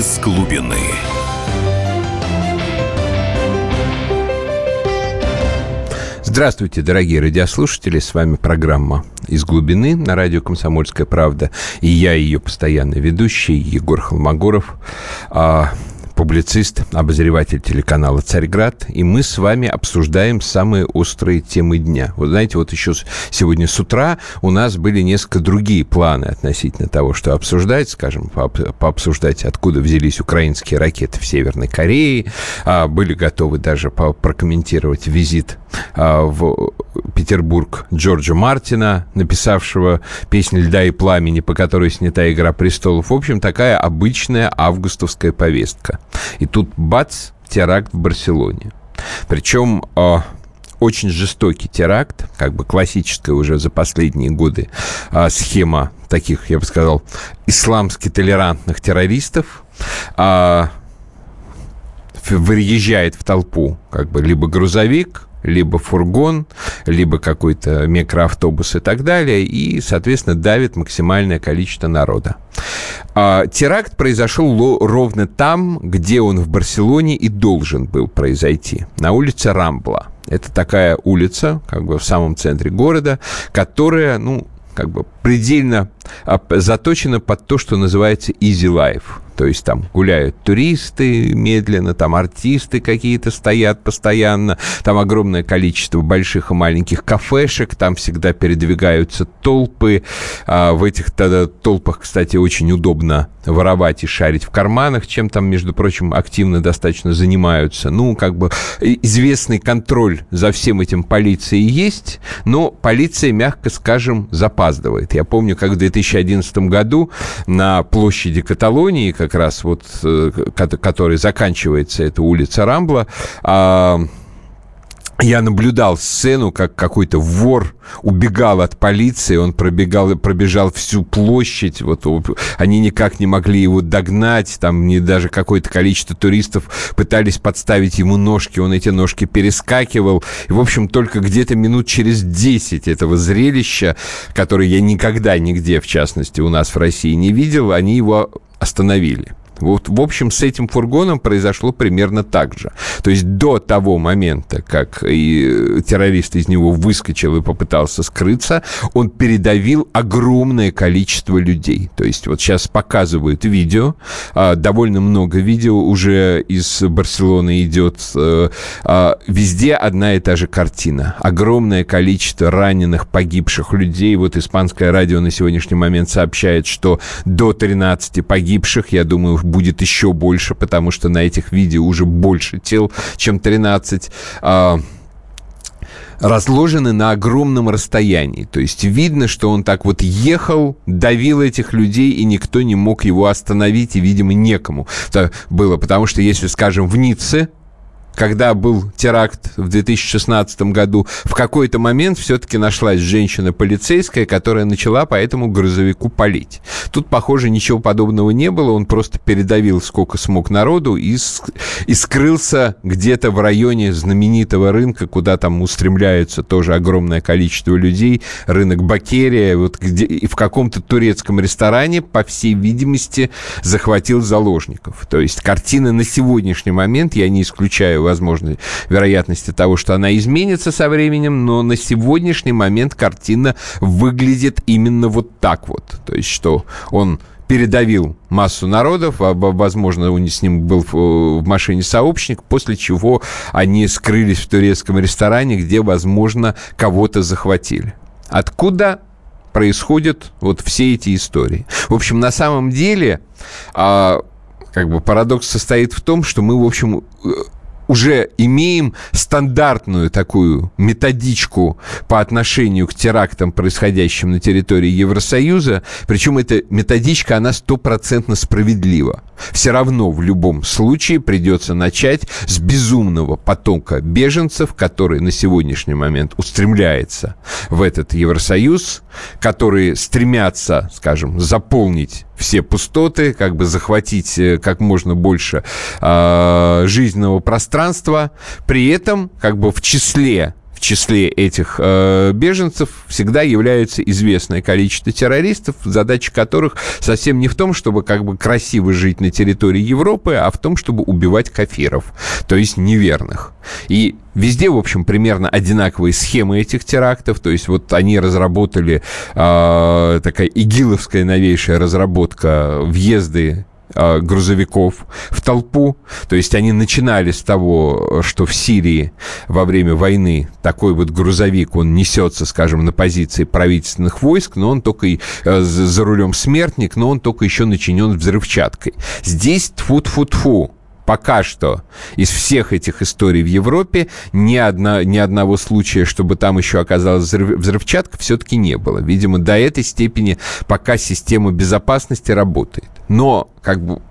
из глубины. Здравствуйте, дорогие радиослушатели. С вами программа «Из глубины» на радио «Комсомольская правда». И я, ее постоянный ведущий, Егор Холмогоров. Публицист, обозреватель телеканала «Царьград», и мы с вами обсуждаем самые острые темы дня. Вот знаете, вот еще сегодня с утра у нас были несколько другие планы относительно того, что обсуждать, скажем, пообсуждать, откуда взялись украинские ракеты в Северной Корее, а, были готовы даже прокомментировать визит а, в Петербург Джорджа Мартина, написавшего песню «Льда и пламени», по которой снята «Игра престолов». В общем, такая обычная августовская повестка. И тут бац, теракт в Барселоне. Причем э, очень жестокий теракт, как бы классическая уже за последние годы э, схема таких, я бы сказал, исламски толерантных террористов. Э, выезжает в толпу как бы либо грузовик, либо фургон, либо какой-то микроавтобус и так далее, и, соответственно, давит максимальное количество народа. А, теракт произошел ровно там, где он в Барселоне и должен был произойти, на улице Рамбла. Это такая улица, как бы в самом центре города, которая, ну, как бы предельно а, заточена под то, что называется easy life. То есть там гуляют туристы медленно, там артисты какие-то стоят постоянно, там огромное количество больших и маленьких кафешек, там всегда передвигаются толпы. А в этих тогда толпах, кстати, очень удобно воровать и шарить в карманах, чем там, между прочим, активно достаточно занимаются. Ну, как бы известный контроль за всем этим полиции есть, но полиция, мягко скажем, запаздывает. Я помню, как в 2011 году на площади Каталонии, как раз вот, э, который заканчивается, это улица Рамбла, а, я наблюдал сцену, как какой-то вор убегал от полиции, он пробегал, пробежал всю площадь, вот они никак не могли его догнать, там не даже какое-то количество туристов пытались подставить ему ножки, он эти ножки перескакивал, и, в общем, только где-то минут через 10 этого зрелища, которое я никогда нигде, в частности, у нас в России не видел, они его остановили. Вот, в общем, с этим фургоном произошло примерно так же. То есть до того момента, как и террорист из него выскочил и попытался скрыться, он передавил огромное количество людей. То есть вот сейчас показывают видео, а, довольно много видео уже из Барселоны идет. А, а, везде одна и та же картина. Огромное количество раненых, погибших людей. Вот испанское радио на сегодняшний момент сообщает, что до 13 погибших, я думаю, будет еще больше, потому что на этих видео уже больше тел, чем 13 а, разложены на огромном расстоянии. То есть видно, что он так вот ехал, давил этих людей, и никто не мог его остановить, и, видимо, некому это было. Потому что, если, скажем, в Ницце когда был теракт в 2016 году, в какой-то момент все-таки нашлась женщина полицейская, которая начала по этому грузовику палить. Тут, похоже, ничего подобного не было, он просто передавил сколько смог народу и, и скрылся где-то в районе знаменитого рынка, куда там устремляются тоже огромное количество людей, рынок Бакерия, вот где, и в каком-то турецком ресторане, по всей видимости, захватил заложников. То есть картина на сегодняшний момент, я не исключаю возможной вероятности того, что она изменится со временем, но на сегодняшний момент картина выглядит именно вот так вот. То есть, что он передавил массу народов, возможно, он с ним был в машине сообщник, после чего они скрылись в турецком ресторане, где, возможно, кого-то захватили. Откуда происходят вот все эти истории? В общем, на самом деле, а, как бы парадокс состоит в том, что мы, в общем, уже имеем стандартную такую методичку по отношению к терактам, происходящим на территории Евросоюза. Причем эта методичка, она стопроцентно справедлива. Все равно в любом случае придется начать с безумного потока беженцев, который на сегодняшний момент устремляется в этот Евросоюз, которые стремятся, скажем, заполнить все пустоты, как бы захватить э, как можно больше э, жизненного пространства. При этом, как бы в числе в числе этих э, беженцев всегда является известное количество террористов, задача которых совсем не в том, чтобы как бы красиво жить на территории Европы, а в том, чтобы убивать кафиров, то есть неверных. И Везде, в общем, примерно одинаковые схемы этих терактов. То есть вот они разработали э, такая игиловская новейшая разработка въезды а, грузовиков в толпу. То есть они начинали с того, что в Сирии во время войны такой вот грузовик, он несется, скажем, на позиции правительственных войск, но он только и, э, за рулем смертник, но он только еще начинен взрывчаткой. Здесь тфу-тфу-тфу пока что из всех этих историй в Европе ни, одна, ни одного случая, чтобы там еще оказалась взрывчатка, все-таки не было. Видимо, до этой степени пока система безопасности работает. Но как бы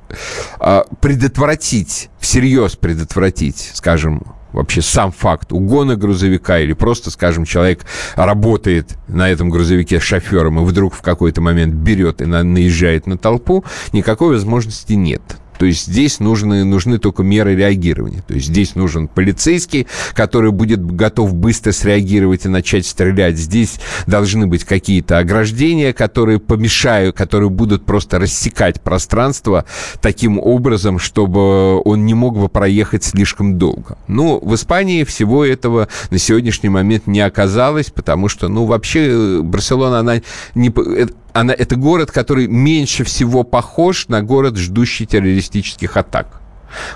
а, предотвратить, всерьез предотвратить, скажем, вообще сам факт угона грузовика или просто, скажем, человек работает на этом грузовике шофером и вдруг в какой-то момент берет и наезжает на толпу, никакой возможности нет. То есть здесь нужны, нужны только меры реагирования. То есть здесь нужен полицейский, который будет готов быстро среагировать и начать стрелять. Здесь должны быть какие-то ограждения, которые помешают, которые будут просто рассекать пространство таким образом, чтобы он не мог бы проехать слишком долго. Ну, в Испании всего этого на сегодняшний момент не оказалось, потому что, ну, вообще э, Барселона, она не э, она, это город, который меньше всего похож на город, ждущий террористических атак.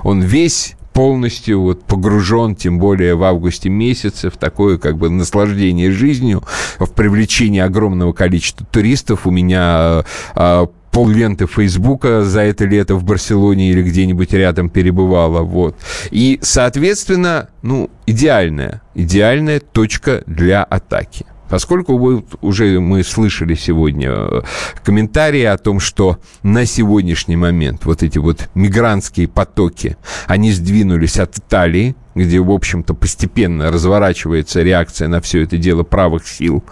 Он весь полностью вот погружен, тем более в августе месяце, в такое как бы наслаждение жизнью, в привлечение огромного количества туристов. У меня э, пол ленты Фейсбука за это лето в Барселоне или где-нибудь рядом перебывала, вот. И, соответственно, ну, идеальная, идеальная точка для атаки. Поскольку вы, уже мы слышали сегодня э, комментарии о том, что на сегодняшний момент вот эти вот мигрантские потоки, они сдвинулись от Италии, где, в общем-то, постепенно разворачивается реакция на все это дело правых сил,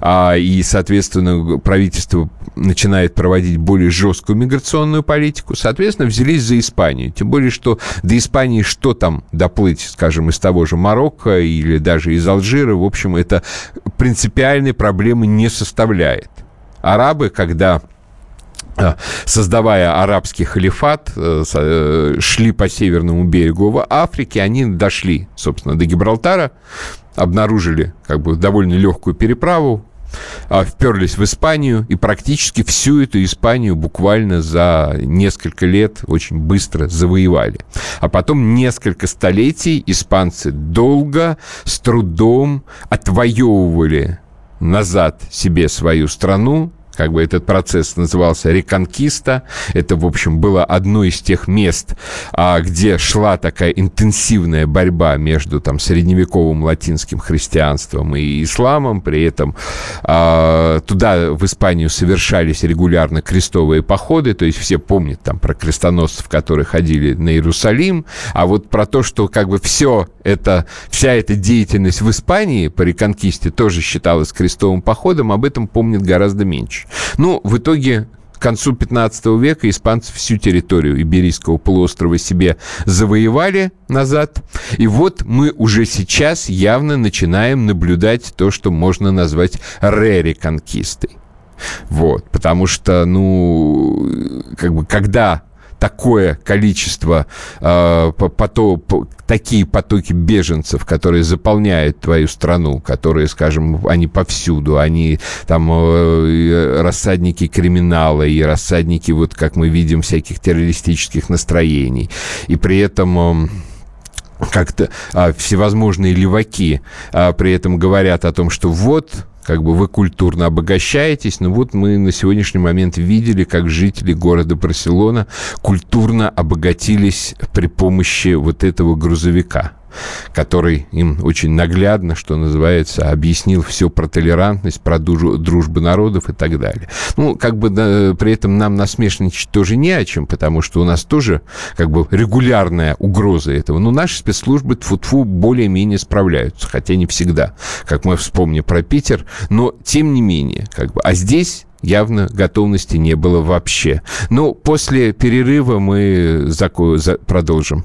а, и, соответственно, правительство начинает проводить более жесткую миграционную политику, соответственно, взялись за Испанию. Тем более, что до Испании что там доплыть, скажем, из того же Марокко или даже из Алжира, в общем, это принципиальной проблемы не составляет. Арабы, когда создавая арабский халифат, э, э, шли по северному берегу в Африке, они дошли, собственно, до Гибралтара, обнаружили как бы довольно легкую переправу, а, вперлись в Испанию и практически всю эту Испанию буквально за несколько лет очень быстро завоевали. А потом несколько столетий испанцы долго, с трудом отвоевывали назад себе свою страну, как бы этот процесс назывался «Реконкиста». Это, в общем, было одно из тех мест, а, где шла такая интенсивная борьба между там, средневековым латинским христианством и исламом. При этом а, туда, в Испанию, совершались регулярно крестовые походы. То есть все помнят там про крестоносцев, которые ходили на Иерусалим. А вот про то, что как бы все это, вся эта деятельность в Испании по реконкисте тоже считалась крестовым походом, об этом помнят гораздо меньше. Ну, в итоге к концу 15 века испанцы всю территорию Иберийского полуострова себе завоевали назад. И вот мы уже сейчас явно начинаем наблюдать то, что можно назвать ре-реконкистой. Вот, потому что, ну, как бы, когда такое количество, э, поток, такие потоки беженцев, которые заполняют твою страну, которые, скажем, они повсюду, они там э, рассадники криминала и рассадники, вот как мы видим, всяких террористических настроений. И при этом... Э, как-то а, всевозможные леваки а, при этом говорят о том, что вот как бы вы культурно обогащаетесь. Но вот мы на сегодняшний момент видели, как жители города Барселона культурно обогатились при помощи вот этого грузовика который им очень наглядно, что называется, объяснил все про толерантность, про дружбу народов и так далее. Ну, как бы да, при этом нам насмешничать тоже не о чем, потому что у нас тоже как бы регулярная угроза этого. Но наши спецслужбы тфу-тфу более-менее справляются, хотя не всегда, как мы вспомним про Питер, но тем не менее, как бы, а здесь явно готовности не было вообще. Но после перерыва мы продолжим.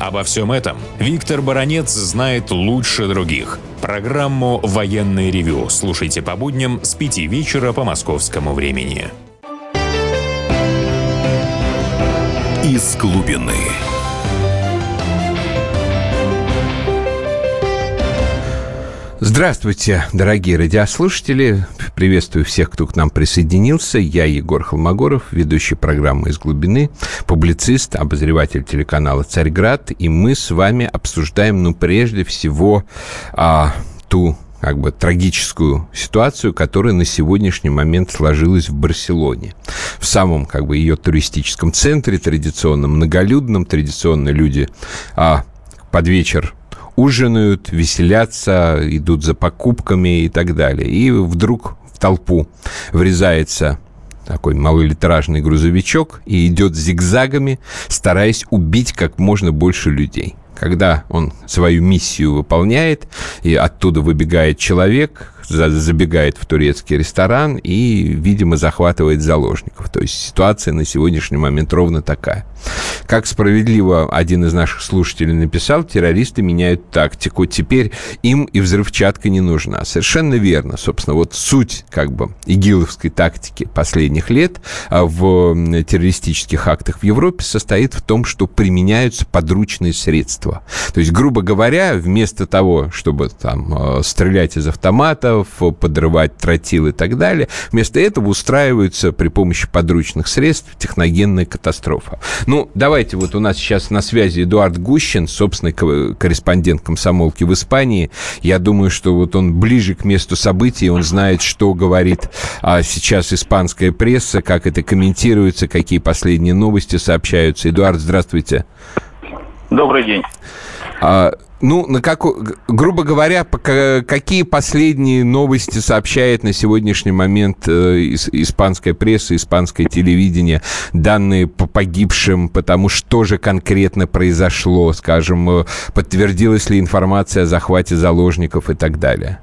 Обо всем этом Виктор Баранец знает лучше других. Программу «Военный ревю» слушайте по будням с 5 вечера по московскому времени. Из глубины. Здравствуйте, дорогие радиослушатели. Приветствую всех, кто к нам присоединился. Я Егор Холмогоров, ведущий программы «Из глубины», публицист, обозреватель телеканала «Царьград». И мы с вами обсуждаем, ну, прежде всего, а, ту как бы трагическую ситуацию, которая на сегодняшний момент сложилась в Барселоне. В самом как бы ее туристическом центре, традиционно многолюдном, традиционно люди а, под вечер ужинают, веселятся, идут за покупками и так далее. И вдруг в толпу врезается такой малолитражный грузовичок и идет зигзагами, стараясь убить как можно больше людей. Когда он свою миссию выполняет, и оттуда выбегает человек, забегает в турецкий ресторан и, видимо, захватывает заложников. То есть ситуация на сегодняшний момент ровно такая. Как справедливо один из наших слушателей написал, террористы меняют тактику. Теперь им и взрывчатка не нужна. Совершенно верно. Собственно, вот суть как бы игиловской тактики последних лет а, в террористических актах в Европе состоит в том, что применяются подручные средства. То есть, грубо говоря, вместо того, чтобы там а, стрелять из автоматов, подрывать тротил и так далее, вместо этого устраиваются при помощи подручных средств техногенная катастрофа. Ну, давайте, вот у нас сейчас на связи Эдуард Гущин, собственный корреспондент комсомолки в Испании. Я думаю, что вот он ближе к месту событий, он знает, что говорит а, сейчас испанская пресса, как это комментируется, какие последние новости сообщаются. Эдуард, здравствуйте. Добрый день. А, ну, на какой, грубо говоря, какие последние новости сообщает на сегодняшний момент э, испанская пресса, испанское телевидение, данные по погибшим, потому что же конкретно произошло, скажем, э, подтвердилась ли информация о захвате заложников и так далее?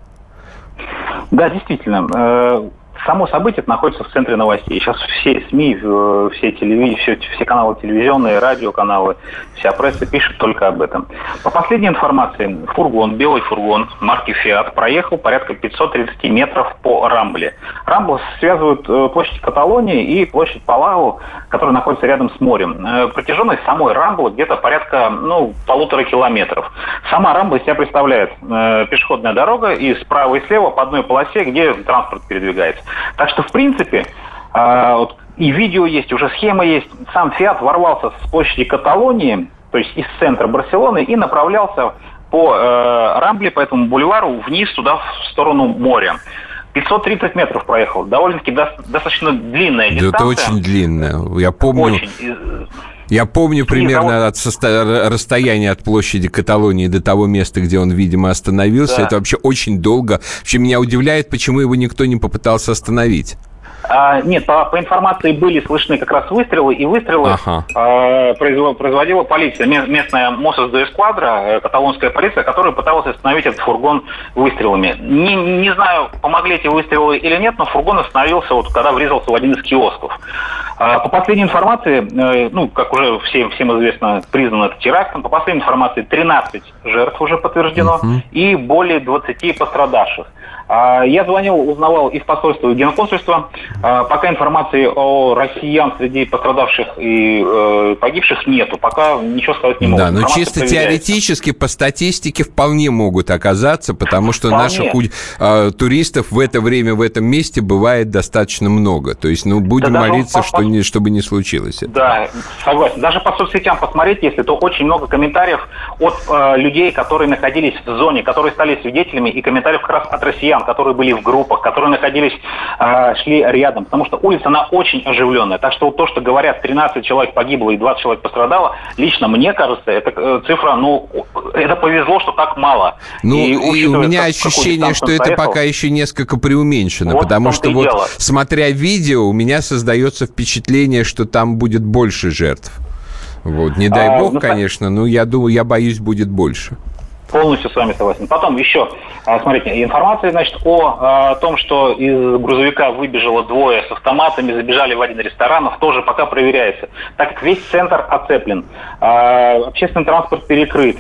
Да, действительно. Э, само событие находится в центре новостей. Сейчас все СМИ, все, телеви... все, все каналы телевизионные, радиоканалы, вся пресса пишет только об этом. По последней информации, фургон, белый фургон марки Fiat проехал порядка 530 метров по Рамбле. Рамбл связывают э, площадь Каталонии и площадь Палау, которая находится рядом с морем. Э, протяженность самой Рамблы где-то порядка ну, полутора километров. Сама Рамбла себя представляет э, пешеходная дорога и справа и слева по одной полосе, где транспорт передвигается. Так что, в принципе, э, вот, и видео есть, уже схема есть. Сам Фиат ворвался с площади Каталонии, то есть из центра Барселоны, и направлялся по э, Рамбле, по этому бульвару, вниз туда, в сторону моря. 530 метров проехал. Довольно-таки достаточно длинная дистанция. Это очень длинная. Я помню... Очень. Я помню примерно от состо... расстояния от площади Каталонии до того места, где он, видимо, остановился. Да. Это вообще очень долго. Вообще меня удивляет, почему его никто не попытался остановить. А, нет, по, по информации были слышны как раз выстрелы, и выстрелы ага. а, производила полиция, местная Мосос де Эсквадра, э, каталонская полиция, которая пыталась остановить этот фургон выстрелами. Не, не знаю, помогли эти выстрелы или нет, но фургон остановился, вот, когда врезался в один из киосков. А, по последней информации, э, ну, как уже всем, всем известно, признан это терактом, по последней информации 13 жертв уже подтверждено uh и более 20 пострадавших. А, я звонил, узнавал и в посольство, и в генконсульство. А, пока информации о россиян среди пострадавших и э, погибших нету. Пока ничего сказать не могу. Да, но чисто теоретически по статистике вполне могут оказаться, потому что вполне. наших э, туристов в это время в этом месте бывает достаточно много. То есть, ну, будем да, молиться, по, что не, чтобы не случилось это. Да, согласен. Даже по соцсетям посмотреть, если, то очень много комментариев от э, людей, которые находились в зоне, которые стали свидетелями, и комментариев как раз от россиян россиян, которые были в группах, которые находились, э, шли рядом, потому что улица, она очень оживленная. Так что вот то, что говорят, 13 человек погибло и 20 человек пострадало, лично мне кажется, это э, цифра, ну, это повезло, что так мало. Ну, и, и у меня ощущение, что это поехал, пока еще несколько преуменьшено, вот потому что вот, дело. смотря видео, у меня создается впечатление, что там будет больше жертв. Вот. Не дай а, бог, ну, конечно, но я думаю, я боюсь, будет больше. Полностью с вами согласен. Потом еще, а, смотрите, информация, значит, о, о а, том, что из грузовика выбежало двое с автоматами, забежали в один ресторан, тоже пока проверяется. Так как весь центр оцеплен, общественный транспорт перекрыт,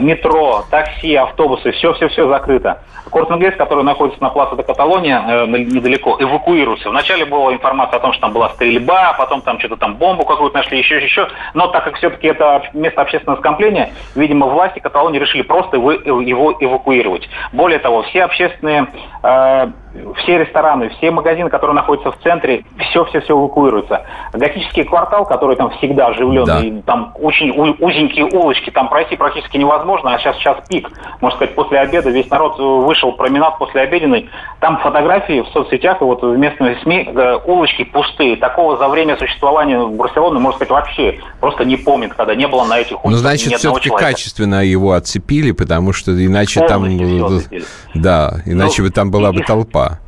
метро, такси, автобусы, все-все-все закрыто. Корт-Инглес, который находится на плацу до Каталония, э, недалеко, эвакуируется. Вначале была информация о том, что там была стрельба, потом там что-то там бомбу какую-то нашли, еще, еще. Но так как все-таки это место общественного скопления, видимо, власти Каталонии решили просто его эвакуировать. Более того, все общественные э, все рестораны, все магазины, которые находятся в центре, все-все-все эвакуируется. Готический квартал, который там всегда оживленный, да. там очень узенькие улочки, там пройти практически невозможно, а сейчас сейчас пик. Можно сказать, после обеда весь народ вышел променад после обеденной. Там фотографии в соцсетях и вот в местных СМИ, э, улочки пустые. Такого за время существования Барселоны, можно сказать, вообще просто не помнит, когда не было на этих улицах Ну, значит, все-таки качественно его отцепили, потому что иначе Полностью там... Да, иначе ну, бы там была и, бы толпа.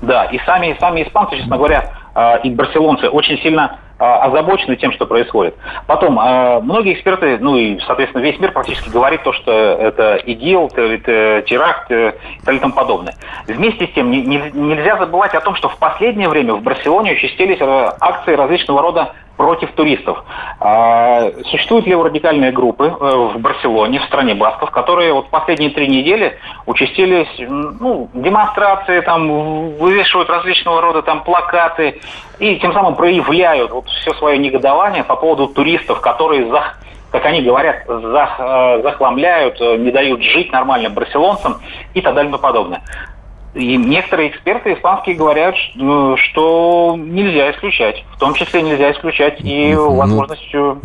Да, и сами, сами испанцы, честно говоря, а, и барселонцы очень сильно озабочены тем, что происходит. Потом, а, многие эксперты, ну и, соответственно, весь мир практически говорит то, что это ИГИЛ, это теракт и так тому подобное. Вместе с тем, нельзя забывать о том, что в последнее время в Барселоне участились акции различного рода против туристов. А, существуют леворадикальные группы э, в Барселоне, в стране Басков, которые вот последние три недели участились, ну, демонстрации, там, вывешивают различного рода там плакаты и тем самым проявляют вот все свое негодование по поводу туристов, которые за как они говорят, э, захламляют, э, не дают жить нормально барселонцам и так далее и подобное. И некоторые эксперты испанские говорят, ну, что нельзя исключать. В том числе нельзя исключать и ну.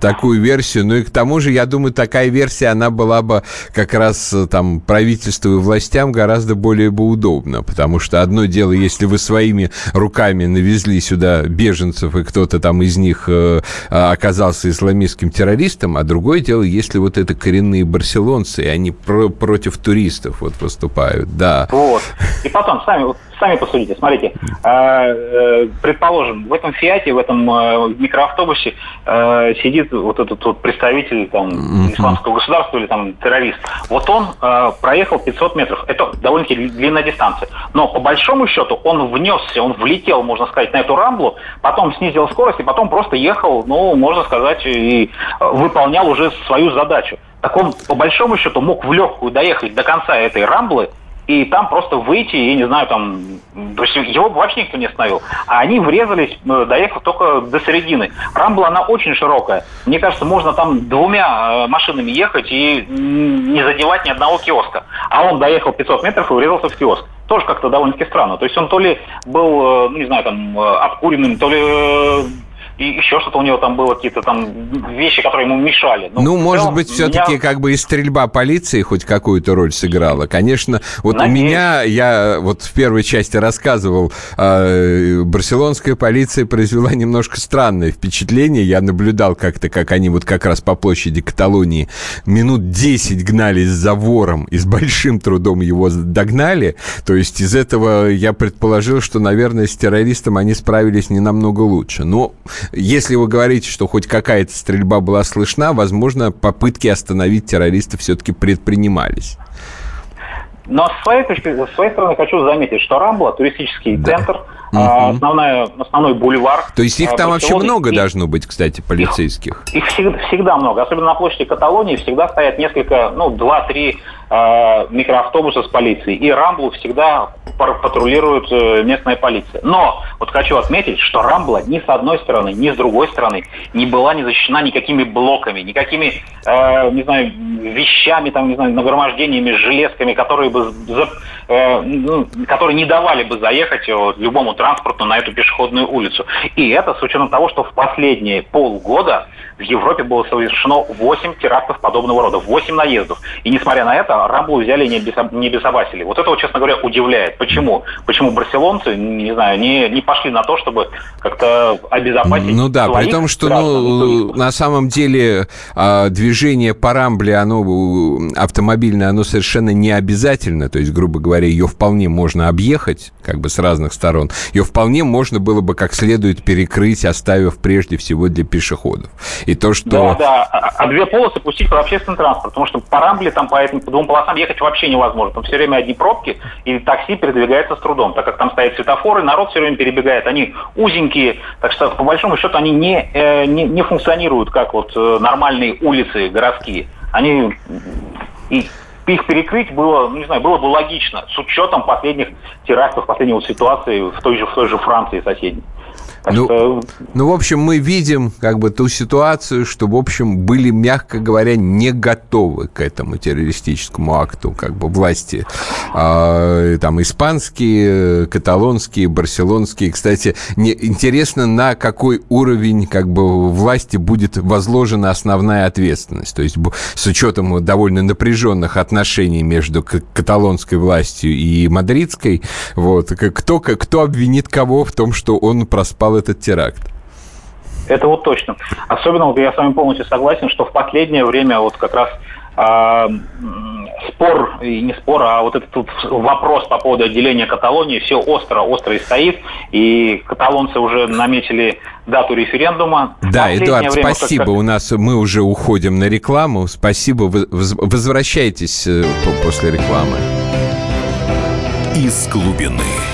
Такую версию. Ну и к тому же, я думаю, такая версия, она была бы как раз э, там правительству и властям гораздо более бы удобна. Потому что одно дело, если вы своими руками навезли сюда беженцев, и кто-то там из них э, а, оказался исламистским террористом, а другое дело, если вот это коренные барселонцы, и они про против туристов вот выступают. Да. Вот. И потом, сами, сами посудите, смотрите, э, э, предположим, в этом Фиате, в этом э, микроавтобусе сидит вот этот вот представитель там, исламского государства или там террорист. Вот он проехал 500 метров. Это довольно-таки длинная дистанция. Но по большому счету он внесся, он влетел, можно сказать, на эту рамблу, потом снизил скорость и потом просто ехал, ну, можно сказать, и выполнял уже свою задачу. Так он, по большому счету, мог в легкую доехать до конца этой рамблы, и там просто выйти, я не знаю, там, то есть его вообще никто не остановил. А они врезались, э, доехав только до середины. Рамбла, она очень широкая. Мне кажется, можно там двумя э, машинами ехать и не задевать ни одного киоска. А он доехал 500 метров и врезался в киоск. Тоже как-то довольно-таки странно. То есть он то ли был, э, ну, не знаю, там, обкуренным, то ли и еще что-то у него там было, какие-то там вещи, которые ему мешали. Но ну, может быть, все-таки меня... как бы и стрельба полиции хоть какую-то роль сыграла. Конечно, вот Надеюсь. у меня, я вот в первой части рассказывал, э, барселонская полиция произвела немножко странное впечатление. Я наблюдал как-то, как они вот как раз по площади Каталонии минут 10 гнались за вором и с большим трудом его догнали. То есть из этого я предположил, что, наверное, с террористом они справились не намного лучше. Но если вы говорите, что хоть какая-то стрельба была слышна, возможно, попытки остановить террористов все-таки предпринимались. Но с своей, точки, с своей стороны хочу заметить, что Рамбла, туристический да. центр, угу. основная, основной бульвар. То есть их а, там вообще много и, должно быть, кстати, полицейских? Их, их всегда, всегда много. Особенно на площади Каталонии всегда стоят несколько, ну, два-три э, микроавтобуса с полицией. И Рамблу всегда патрулирует э, местная полиция. Но вот хочу отметить, что Рамбла ни с одной стороны, ни с другой стороны не была не защищена никакими блоками, никакими, э, не знаю, вещами, там, не знаю, нагромождениями, железками, которые бы, за, которые не давали бы заехать вот, любому транспорту на эту пешеходную улицу. И это с учетом того, что в последние полгода в Европе было совершено 8 терактов подобного рода, 8 наездов. И несмотря на это, Рамбу взяли и не обезопасили. Вот это, честно говоря, удивляет. Почему? Почему барселонцы, не знаю, не, не пошли на то, чтобы как-то обезопасить Ну да, при том, что ну, на самом деле а, движение по Рамбле, оно автомобильное, оно совершенно не обязательно. То есть, грубо говоря, ее вполне можно объехать, как бы с разных сторон. Ее вполне можно было бы как следует перекрыть, оставив прежде всего для пешеходов. И то, что... Да, да, а, а две полосы пустить под общественный транспорт, потому что по Рамбле там по этим по двум полосам ехать вообще невозможно. Там все время одни пробки, и такси передвигается с трудом, так как там стоят светофоры, народ все время перебегает. Они узенькие, так что по большому счету они не, э, не, не функционируют как вот э, нормальные улицы городские. Они и их перекрыть было, ну, не знаю, было бы логично с учетом последних терактов, последней ситуации в той же, в той же Франции соседней. Ну, что... ну, в общем, мы видим как бы ту ситуацию, что, в общем, были, мягко говоря, не готовы к этому террористическому акту, как бы власти. А, там испанские, каталонские, барселонские. Кстати, не, интересно, на какой уровень как бы власти будет возложена основная ответственность. То есть с учетом довольно напряженных отношений между каталонской властью и мадридской, вот, кто, кто обвинит кого в том, что он проспал этот теракт. Это вот точно. Особенно вот я с вами полностью согласен, что в последнее время вот как раз э, спор, и не спор, а вот этот вот вопрос по поводу отделения Каталонии все остро, остро и стоит, и каталонцы уже наметили дату референдума. Да, Эдуард, время, спасибо, как... у нас мы уже уходим на рекламу, спасибо, возвращайтесь э, после рекламы. Из глубины.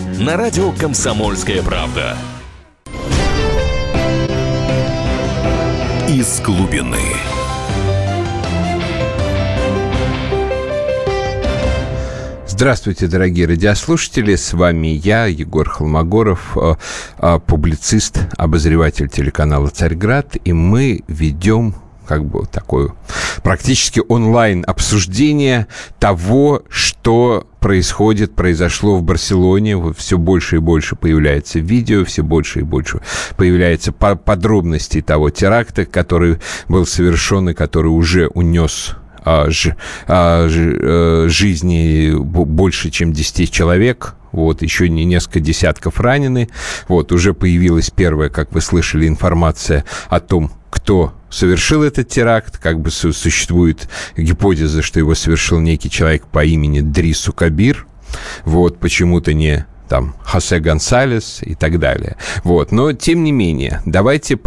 на радио «Комсомольская правда». Из глубины. Здравствуйте, дорогие радиослушатели. С вами я, Егор Холмогоров, э, э, публицист, обозреватель телеканала «Царьград». И мы ведем как бы такое практически онлайн обсуждение того, что происходит, произошло в Барселоне. Все больше и больше появляется видео, все больше и больше появляется подробностей того теракта, который был совершен и который уже унес а, ж, а, ж, а, жизни больше, чем 10 человек, вот, еще не несколько десятков ранены, вот, уже появилась первая, как вы слышали, информация о том, кто совершил этот теракт, как бы существует гипотеза, что его совершил некий человек по имени Дрису Кабир, вот, почему-то не там Хосе Гонсалес и так далее. Вот. Но, тем не менее, давайте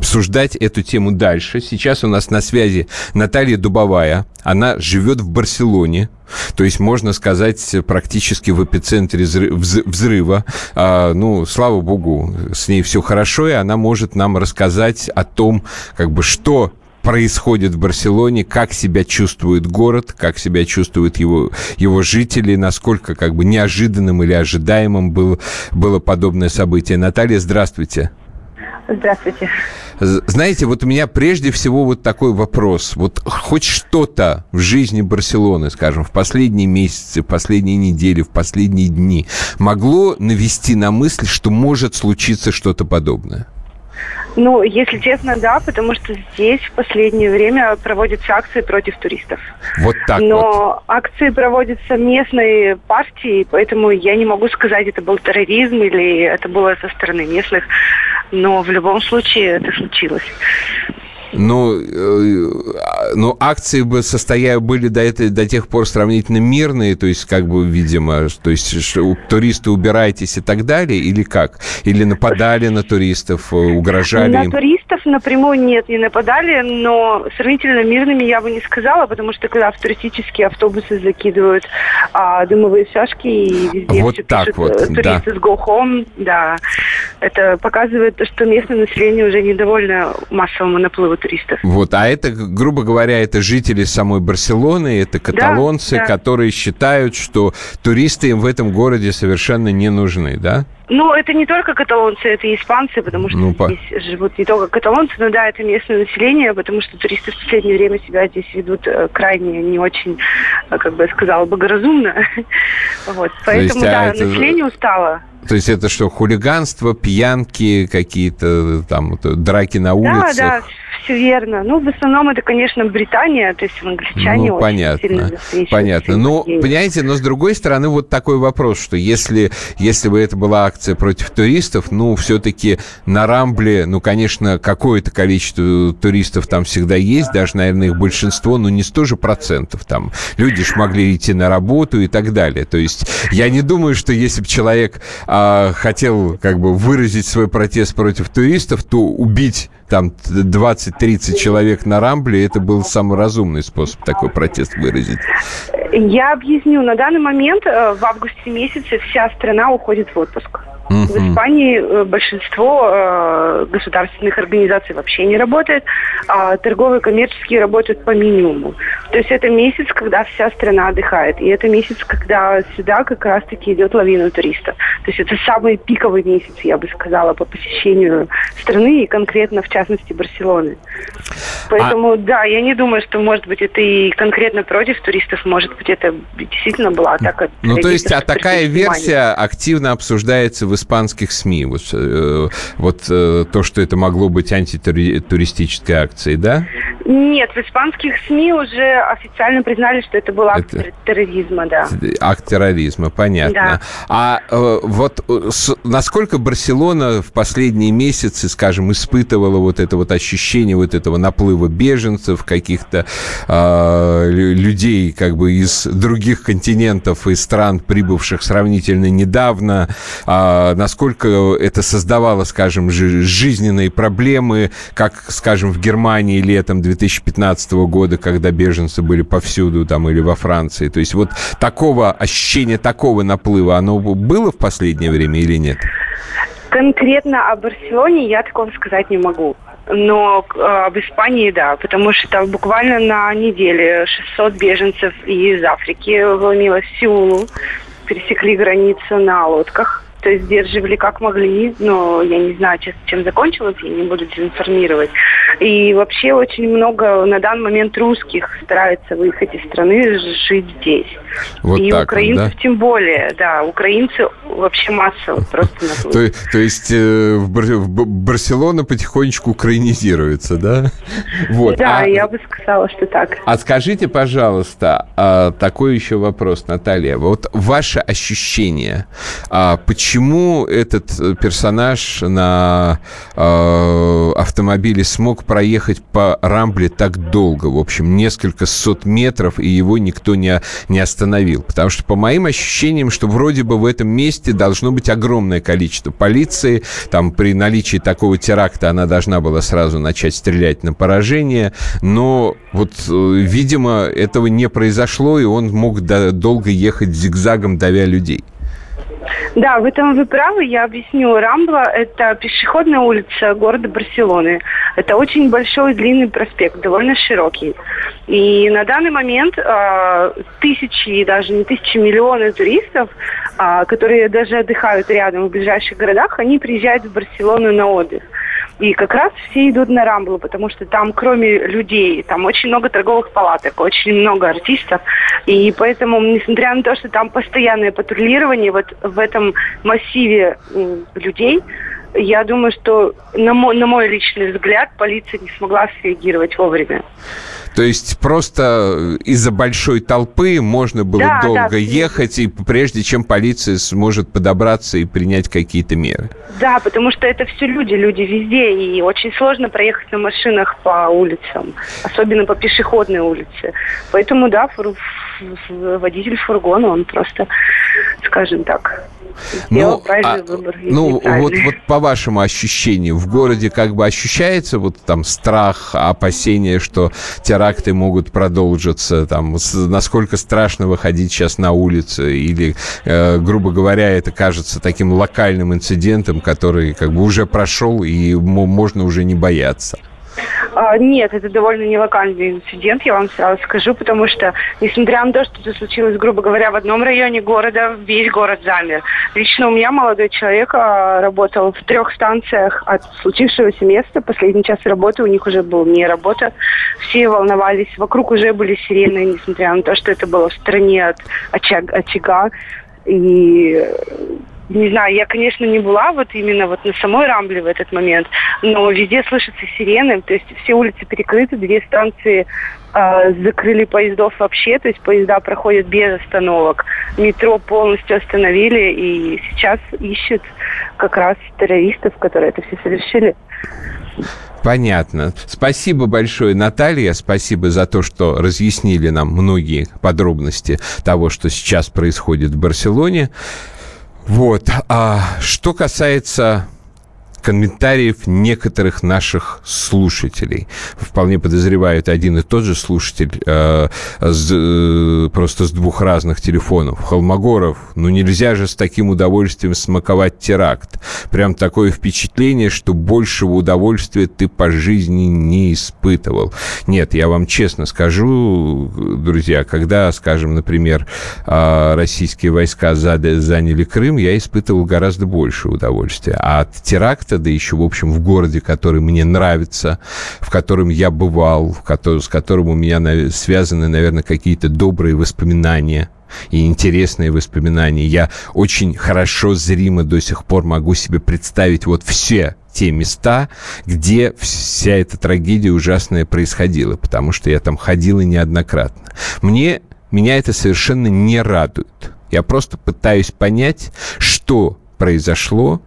обсуждать эту тему дальше. Сейчас у нас на связи Наталья Дубовая. Она живет в Барселоне, то есть, можно сказать, практически в эпицентре взрыва. А, ну, слава богу, с ней все хорошо, и она может нам рассказать о том, как бы, что происходит в Барселоне, как себя чувствует город, как себя чувствуют его, его жители, насколько как бы неожиданным или ожидаемым было, было подобное событие. Наталья, здравствуйте. Здравствуйте. Знаете, вот у меня прежде всего вот такой вопрос. Вот хоть что-то в жизни Барселоны, скажем, в последние месяцы, в последние недели, в последние дни могло навести на мысль, что может случиться что-то подобное? Ну, если честно, да, потому что здесь в последнее время проводятся акции против туристов. Вот так Но вот. акции проводятся местной партией, поэтому я не могу сказать, это был терроризм или это было со стороны местных. Но в любом случае это случилось. Ну, э, ну, акции бы состоя были до, этой, до тех пор сравнительно мирные, то есть, как бы, видимо, то есть, что, туристы убирайтесь и так далее, или как? Или нападали на туристов, э, угрожали на им? На туристов напрямую нет, не нападали, но сравнительно мирными я бы не сказала, потому что когда в туристические автобусы закидывают а, дымовые шашки и везде вот все так пишут, вот, туристы да. с home, да. Это показывает, что местное население уже недовольно массовому наплыву туристов. Вот, а это, грубо говоря, это жители самой Барселоны, это каталонцы, да. которые считают, что туристы им в этом городе совершенно не нужны, да? Ну, это не только каталонцы, это и испанцы, потому что Ну, по- здесь живут не только каталонцы, но да, это местное население, потому что туристы в последнее время себя здесь ведут э, крайне не очень, э, как бы я сказала, благоразумно. Вот. Поэтому, есть, а да, это- население устало. То есть это что, хулиганство, пьянки, какие-то там драки на Да, улицах? да, все верно. Ну, в основном это, конечно, Британия, то есть англичане Ну, очень понятно, сильно понятно. Ну, понимаете, но с другой стороны, вот такой вопрос, что если, если бы это была акция против туристов, ну, все-таки на Рамбле, ну, конечно, какое-то количество туристов там всегда есть, даже, наверное, их большинство, но не 100 же процентов там. Люди ж могли идти на работу и так далее. То есть я не думаю, что если бы человек а, хотел как бы выразить свой протест против туристов, то убить там 20-30 человек на Рамбле, это был самый разумный способ такой протест выразить. Я объясню. На данный момент э, в августе месяце вся страна уходит в отпуск. В Мгм. Испании э, большинство э, государственных организаций вообще не работает, а торговые коммерческие работают по минимуму. То есть это месяц, когда вся страна отдыхает. И это месяц, когда сюда как раз-таки идет лавина туристов. То есть это самый пиковый месяц, я бы сказала, по посещению страны и конкретно, в частности, Барселоны. Поэтому, да, я не думаю, что, может быть, это и конкретно против туристов, может быть, это действительно была атака. Ну, то есть, а такая версия активно обсуждается в испанских СМИ. Вот, э, вот э, то, что это могло быть антитуристической акцией, да? Нет, в испанских СМИ уже официально признали, что это был акт Это- терроризма, да. Акт терроризма, понятно. Да. А э, вот э, с- насколько Барселона в последние месяцы, скажем, испытывала вот это вот ощущение вот этого наплыва беженцев, каких-то э, лю- людей как бы из других континентов и стран, прибывших сравнительно недавно, а насколько это создавало, скажем, жи- жизненные проблемы, как, скажем, в Германии летом 2015 года, когда беженцы были повсюду там или во Франции. То есть вот такого ощущения такого наплыва, оно было в последнее время или нет? Конкретно о Барселоне я такого сказать не могу. Но э, об Испании, да, потому что буквально на неделе 600 беженцев из Африки вломилось в Сеулу, пересекли границу на лодках, то есть сдерживали как могли, но я не знаю, честно, чем закончилось, я не буду информировать. И вообще очень много на данный момент русских старается выехать из страны, жить здесь. Вот и так украинцев да? тем более, да, украинцы вообще массово просто наплыв. То, то есть э, в, Барселона потихонечку украинизируется, да? Вот. Да, а- я бы сказала, что так. А скажите, пожалуйста, а, такой еще вопрос, Наталья. Вот ваше ощущение, а, почему этот э, персонаж на э, автомобиле смог проехать по Рамбле так долго, в общем, несколько сот метров, и его никто не, не остановил? Потому что, по моим ощущениям, что вроде бы в этом месте должно быть огромное количество полиции, там при наличии такого теракта она должна была сразу начать стрелять на поражение, но вот, э, видимо, этого не произошло, и он мог до- долго ехать зигзагом, давя людей. Да, в этом вы правы. Я объясню. Рамбла – это пешеходная улица города Барселоны. Это очень большой длинный проспект, довольно широкий. И на данный момент э, тысячи, даже не тысячи, миллионы туристов, а, которые даже отдыхают рядом в ближайших городах, они приезжают в Барселону на отдых. И как раз все идут на Рамблу, потому что там, кроме людей, там очень много торговых палаток, очень много артистов. И поэтому, несмотря на то, что там постоянное патрулирование вот в этом массиве людей, я думаю, что, на мой, на мой личный взгляд, полиция не смогла среагировать вовремя. То есть просто из-за большой толпы можно было Да, да, долго абсолютно. ехать, и прежде чем полиция сможет подобраться и принять какие-то меры. Да, потому что это все люди, люди везде, и очень сложно проехать на машинах по улицам, особенно по пешеходной улице. Поэтому, да, фор- водитель фургона, он просто, скажем так, ну, а, ну вот, вот по вашему ощущению, в городе как бы ощущается вот там страх, опасение, что теракты могут продолжиться, там, насколько страшно выходить сейчас на улицу, или, э, грубо говоря, это кажется таким локальным инцидентом, который как бы уже прошел, и можно уже не бояться? А, нет, это довольно нелокальный инцидент, я вам сразу скажу, потому что, несмотря на то, что это случилось, грубо говоря, в одном районе города, весь город замер. Лично у меня молодой человек а, работал в трех станциях от случившегося места. Последний час работы у них уже был не работа. Все волновались, вокруг уже были сирены, несмотря на то, что это было в стороне от очага. И не знаю, я, конечно, не была вот именно вот на самой Рамбле в этот момент, но везде слышатся сирены, то есть все улицы перекрыты, две станции э, закрыли поездов вообще, то есть поезда проходят без остановок. Метро полностью остановили и сейчас ищут как раз террористов, которые это все совершили. Понятно. Спасибо большое, Наталья. Спасибо за то, что разъяснили нам многие подробности того, что сейчас происходит в Барселоне. Вот. А что касается комментариев некоторых наших слушателей. Вполне подозревают один и тот же слушатель э, с, э, просто с двух разных телефонов. Холмогоров, ну нельзя же с таким удовольствием смаковать теракт. Прям такое впечатление, что большего удовольствия ты по жизни не испытывал. Нет, я вам честно скажу, друзья, когда, скажем, например, э, российские войска заняли Крым, я испытывал гораздо больше удовольствия. А от теракта проекта, да еще, в общем, в городе, который мне нравится, в котором я бывал, в который, с которым у меня связаны, наверное, какие-то добрые воспоминания и интересные воспоминания. Я очень хорошо, зримо до сих пор могу себе представить вот все те места, где вся эта трагедия ужасная происходила, потому что я там ходил и неоднократно. Мне, меня это совершенно не радует. Я просто пытаюсь понять, что произошло,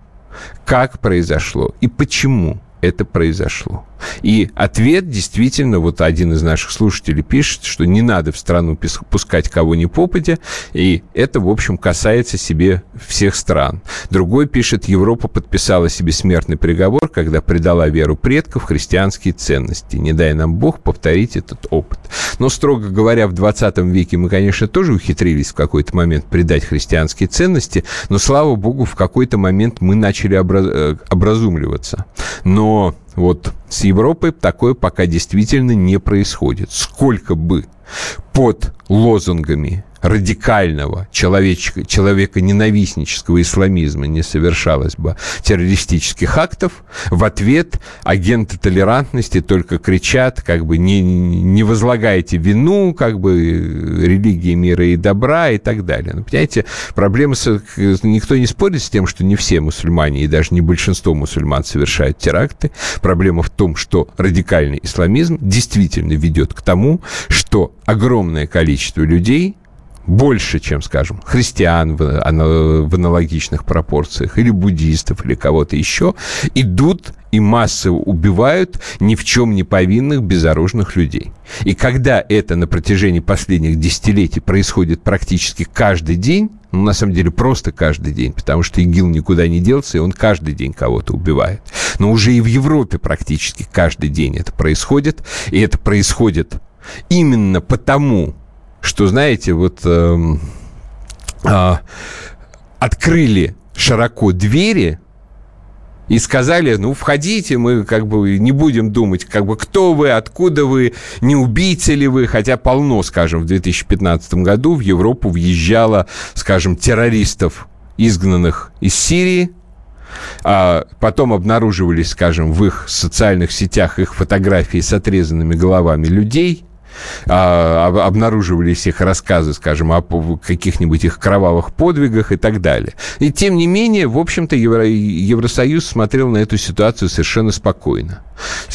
как произошло и почему это произошло. И ответ действительно, вот один из наших слушателей пишет, что не надо в страну пускать кого ни попадя, и это, в общем, касается себе всех стран. Другой пишет, Европа подписала себе смертный приговор, когда предала веру предков, христианские ценности. Не дай нам Бог повторить этот опыт. Но, строго говоря, в 20 веке мы, конечно, тоже ухитрились в какой-то момент предать христианские ценности, но, слава Богу, в какой-то момент мы начали э, образумливаться. Но вот с Европой такое пока действительно не происходит. Сколько бы под лозунгами радикального человеческого, человека ненавистнического исламизма не совершалось бы террористических актов, в ответ агенты толерантности только кричат, как бы не, не возлагайте вину, как бы религии мира и добра и так далее. Но, понимаете, проблема, с, никто не спорит с тем, что не все мусульмане и даже не большинство мусульман совершают теракты. Проблема в том, что радикальный исламизм действительно ведет к тому, что огромное количество людей больше, чем, скажем, христиан в, аналогичных пропорциях, или буддистов, или кого-то еще, идут и массово убивают ни в чем не повинных безоружных людей. И когда это на протяжении последних десятилетий происходит практически каждый день, ну, на самом деле, просто каждый день, потому что ИГИЛ никуда не делся, и он каждый день кого-то убивает. Но уже и в Европе практически каждый день это происходит, и это происходит именно потому, что, знаете, вот э, э, открыли широко двери и сказали, ну, входите, мы как бы не будем думать, как бы, кто вы, откуда вы, не убийцы ли вы, хотя полно, скажем, в 2015 году в Европу въезжало, скажем, террористов, изгнанных из Сирии, а потом обнаруживались, скажем, в их социальных сетях их фотографии с отрезанными головами людей – а, обнаруживались их рассказы, скажем, о каких-нибудь их кровавых подвигах и так далее. И тем не менее, в общем-то, Евро, Евросоюз смотрел на эту ситуацию совершенно спокойно.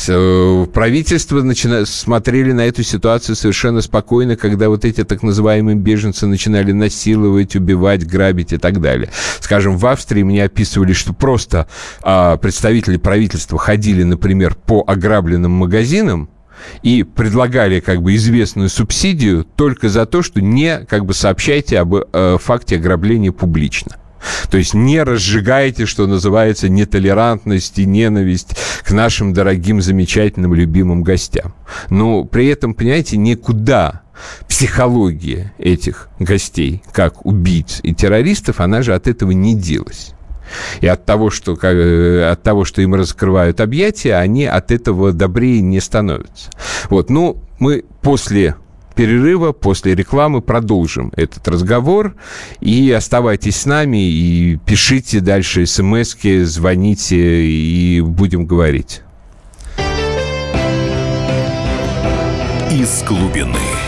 Э, правительство начина... смотрели на эту ситуацию совершенно спокойно, когда вот эти так называемые беженцы начинали насиловать, убивать, грабить и так далее. Скажем, в Австрии мне описывали, что просто а, представители правительства ходили, например, по ограбленным магазинам, и предлагали как бы известную субсидию только за то, что не как бы сообщайте об э, факте ограбления публично. То есть не разжигаете, что называется, нетолерантность и ненависть к нашим дорогим, замечательным, любимым гостям. Но при этом, понимаете, никуда психология этих гостей, как убийц и террористов, она же от этого не делась. И от того, что, э, от того, что им раскрывают объятия, они от этого добрее не становятся. Вот, ну, мы после перерыва, после рекламы продолжим этот разговор. И оставайтесь с нами, и пишите дальше смс звоните, и будем говорить. Из глубины.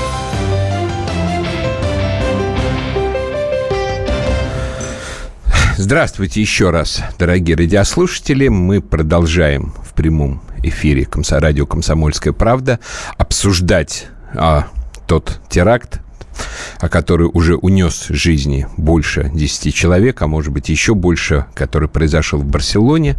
Здравствуйте еще раз, дорогие радиослушатели. Мы продолжаем в прямом эфире радио «Комсомольская правда» обсуждать а, тот теракт, а который уже унес жизни больше 10 человек, а может быть еще больше, который произошел в Барселоне.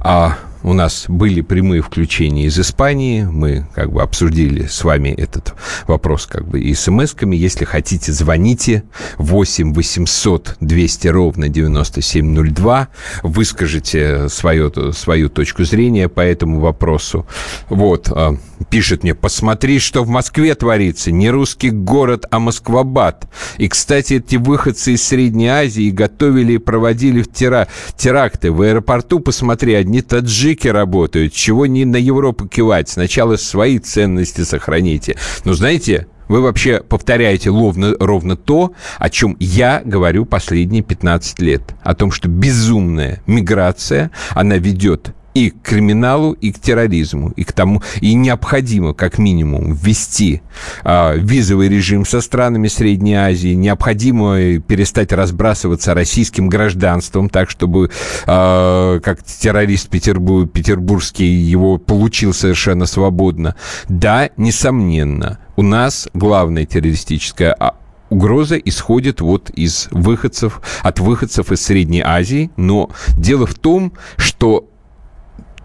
А у нас были прямые включения из Испании. Мы как бы обсудили с вами этот вопрос как бы и смс-ками. Если хотите, звоните 8 800 200 ровно 9702. Выскажите свою, свою точку зрения по этому вопросу. Вот, а, пишет мне, посмотри, что в Москве творится. Не русский город, а Москвабад. И, кстати, эти выходцы из Средней Азии готовили и проводили в тера... теракты. В аэропорту, посмотри, одни таджики таджики работают, чего не на Европу кивать. Сначала свои ценности сохраните. Но знаете, вы вообще повторяете ровно, ровно то, о чем я говорю последние 15 лет. О том, что безумная миграция, она ведет и к криминалу, и к терроризму, и к тому, и необходимо как минимум ввести э, визовый режим со странами Средней Азии, необходимо перестать разбрасываться российским гражданством, так чтобы э, как террорист Петербург, петербургский его получил совершенно свободно. Да, несомненно, у нас главная террористическая угроза исходит вот из выходцев, от выходцев из Средней Азии, но дело в том, что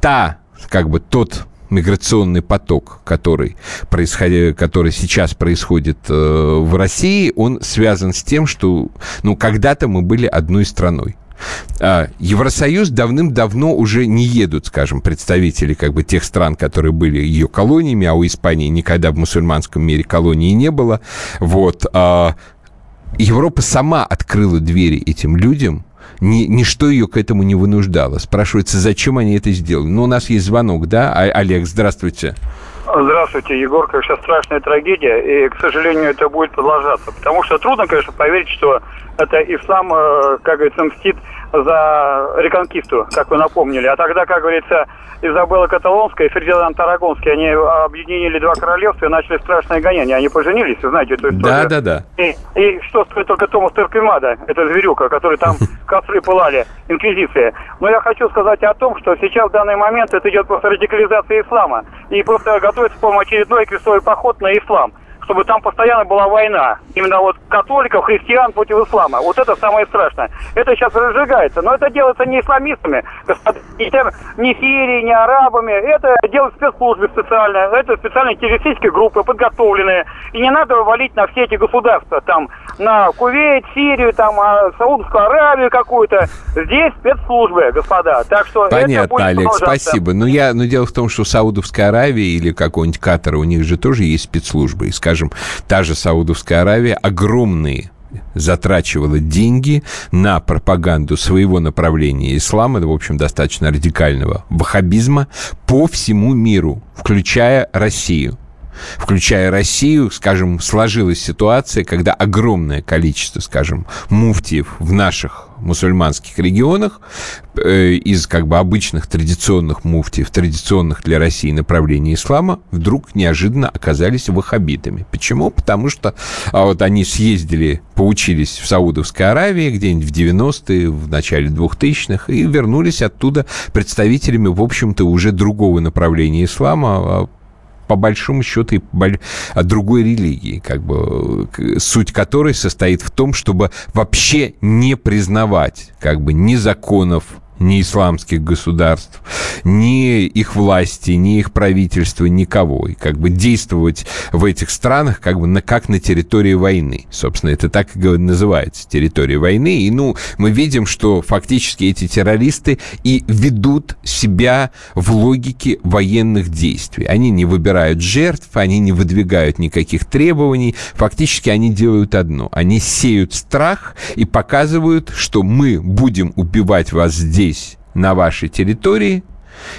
та, как бы тот миграционный поток, который, происходит, который сейчас происходит э, в России, он связан с тем, что ну, когда-то мы были одной страной. А, Евросоюз давным-давно уже не едут, скажем, представители как бы тех стран, которые были ее колониями, а у Испании никогда в мусульманском мире колонии не было. Вот. А, Европа сама открыла двери этим людям, ни, ничто ее к этому не вынуждало. Спрашивается, зачем они это сделали? Ну, у нас есть звонок, да? А, Олег, здравствуйте. Здравствуйте, Егорка. Сейчас страшная трагедия, и, к сожалению, это будет продолжаться. Потому что трудно, конечно, поверить, что это ислам, э, как говорится, мстит за реконкисту, как вы напомнили. А тогда, как говорится, Изабелла Каталонская и Фердинанд Арагонский, они объединили два королевства и начали страшное гонение. Они поженились, вы знаете эту историю. Да, да, да. И, и что стоит только Томас Терквимада, это зверюка, который там костры пылали, инквизиция. Но я хочу сказать о том, что сейчас в данный момент это идет просто радикализация ислама. И просто готовится, по-моему, очередной крестовый поход на ислам чтобы там постоянно была война. Именно вот католиков, христиан против ислама. Вот это самое страшное. Это сейчас разжигается. Но это делается не исламистами, не Сирией, не арабами. Это делают спецслужбы специально. Это специальные террористические группы, подготовленные. И не надо валить на все эти государства. Там на Кувейт, Сирию, там а, Саудовскую Аравию какую-то. Здесь спецслужбы, господа. Так что Понятно, Олег, спасибо. Но, я, но дело в том, что Саудовская Аравия или какой-нибудь Катар, у них же тоже есть спецслужбы. И, скажем, скажем, та же Саудовская Аравия огромные затрачивала деньги на пропаганду своего направления ислама, в общем, достаточно радикального ваххабизма по всему миру, включая Россию. Включая Россию, скажем, сложилась ситуация, когда огромное количество, скажем, муфтиев в наших мусульманских регионах э, из как бы обычных традиционных муфтиев, традиционных для России направлений ислама, вдруг неожиданно оказались ваххабитами. Почему? Потому что а вот они съездили, поучились в Саудовской Аравии где-нибудь в 90-е, в начале 2000-х, и вернулись оттуда представителями, в общем-то, уже другого направления ислама, а по большому счету и от другой религии, как бы суть которой состоит в том, чтобы вообще не признавать как бы ни законов ни исламских государств, ни их власти, ни их правительства, никого. И как бы действовать в этих странах как бы на, как на территории войны. Собственно, это так и называется, территория войны. И, ну, мы видим, что фактически эти террористы и ведут себя в логике военных действий. Они не выбирают жертв, они не выдвигают никаких требований. Фактически они делают одно. Они сеют страх и показывают, что мы будем убивать вас здесь здесь, на вашей территории,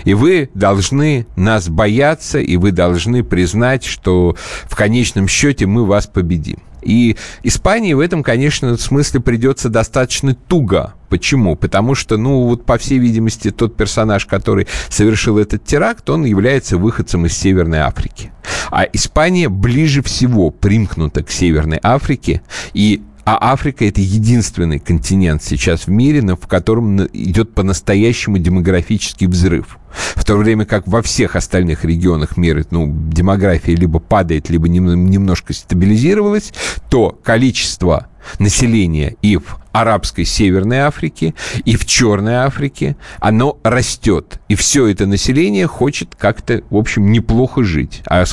и вы должны нас бояться, и вы должны признать, что в конечном счете мы вас победим. И Испании в этом, конечно, смысле придется достаточно туго. Почему? Потому что, ну, вот по всей видимости, тот персонаж, который совершил этот теракт, он является выходцем из Северной Африки. А Испания ближе всего примкнута к Северной Африке, и а Африка – это единственный континент сейчас в мире, в котором идет по-настоящему демографический взрыв. В то время как во всех остальных регионах мира ну, демография либо падает, либо немножко стабилизировалась, то количество населения и в арабской Северной Африке, и в Черной Африке, оно растет. И все это население хочет как-то, в общем, неплохо жить. А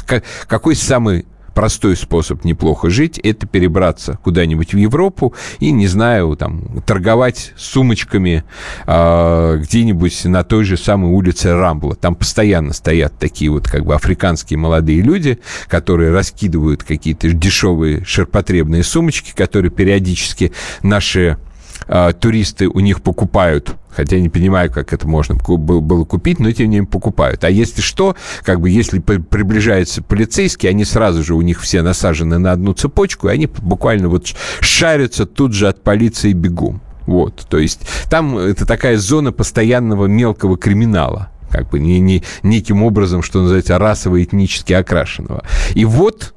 какой самый простой способ неплохо жить – это перебраться куда-нибудь в Европу и, не знаю, там, торговать сумочками э, где-нибудь на той же самой улице Рамбла. Там постоянно стоят такие вот как бы африканские молодые люди, которые раскидывают какие-то дешевые ширпотребные сумочки, которые периодически наши э, туристы у них покупают Хотя я не понимаю, как это можно было купить, но тем не менее покупают. А если что, как бы если приближаются полицейские, они сразу же у них все насажены на одну цепочку, и они буквально вот шарятся тут же от полиции бегом. Вот, то есть там это такая зона постоянного мелкого криминала как бы не, не, неким образом, что называется, расово-этнически окрашенного. И вот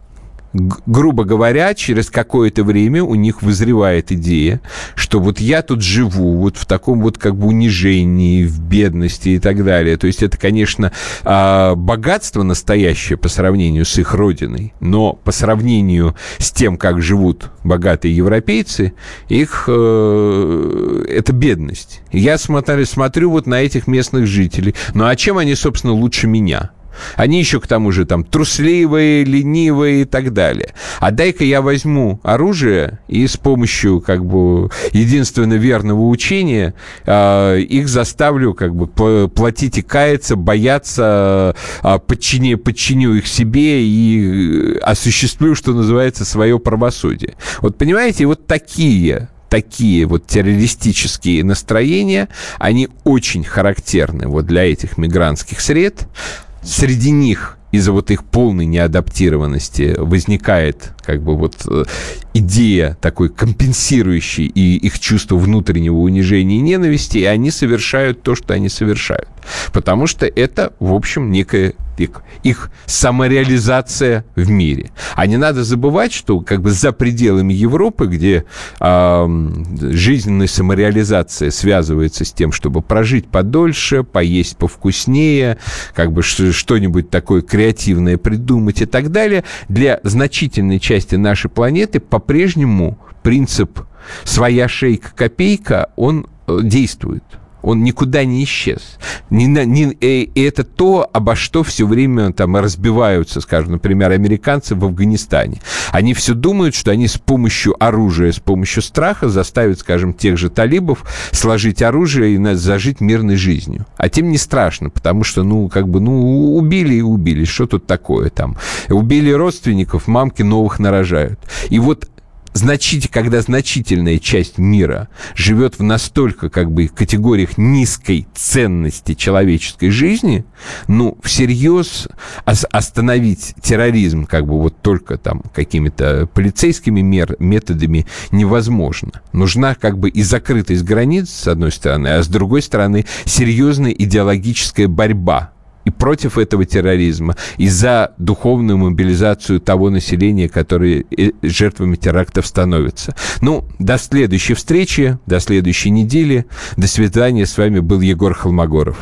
грубо говоря, через какое-то время у них вызревает идея, что вот я тут живу вот в таком вот как бы унижении, в бедности и так далее. То есть это, конечно, а, богатство настоящее по сравнению с их родиной, но по сравнению с тем, как живут богатые европейцы, их э, это бедность. Я смотрю, смотрю вот на этих местных жителей. Ну а чем они, собственно, лучше меня? Они еще к тому же там трусливые, ленивые и так далее. А дай-ка я возьму оружие и с помощью как бы единственно верного учения э, их заставлю как бы платить и каяться, бояться, э, подчини, подчиню их себе и осуществлю, что называется, свое правосудие. Вот понимаете, вот такие такие вот террористические настроения, они очень характерны вот для этих мигрантских сред среди них из-за вот их полной неадаптированности возникает как бы вот э, идея такой компенсирующей и их чувство внутреннего унижения и ненависти, и они совершают то, что они совершают. Потому что это, в общем, некая их, их самореализация в мире. А не надо забывать, что как бы за пределами Европы, где э, жизненная самореализация связывается с тем, чтобы прожить подольше, поесть повкуснее, как бы что-нибудь такое креативное придумать и так далее, для значительной части нашей планеты по-прежнему принцип «своя шейка-копейка», он э, действует он никуда не исчез. Не, не, и это то, обо что все время там разбиваются, скажем, например, американцы в Афганистане. Они все думают, что они с помощью оружия, с помощью страха заставят, скажем, тех же талибов сложить оружие и зажить мирной жизнью. А тем не страшно, потому что, ну, как бы, ну, убили и убили. Что тут такое там? Убили родственников, мамки новых нарожают. И вот значить, когда значительная часть мира живет в настолько как бы категориях низкой ценности человеческой жизни, ну, всерьез остановить терроризм как бы вот только там какими-то полицейскими мер, методами невозможно. Нужна как бы и закрытость границ, с одной стороны, а с другой стороны, серьезная идеологическая борьба и против этого терроризма, и за духовную мобилизацию того населения, которое э, жертвами терактов становится. Ну, до следующей встречи, до следующей недели. До свидания. С вами был Егор Холмогоров.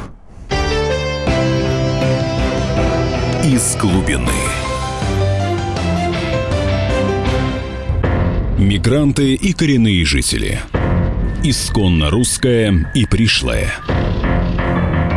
Из глубины. Мигранты и коренные жители. Исконно русская и пришлая.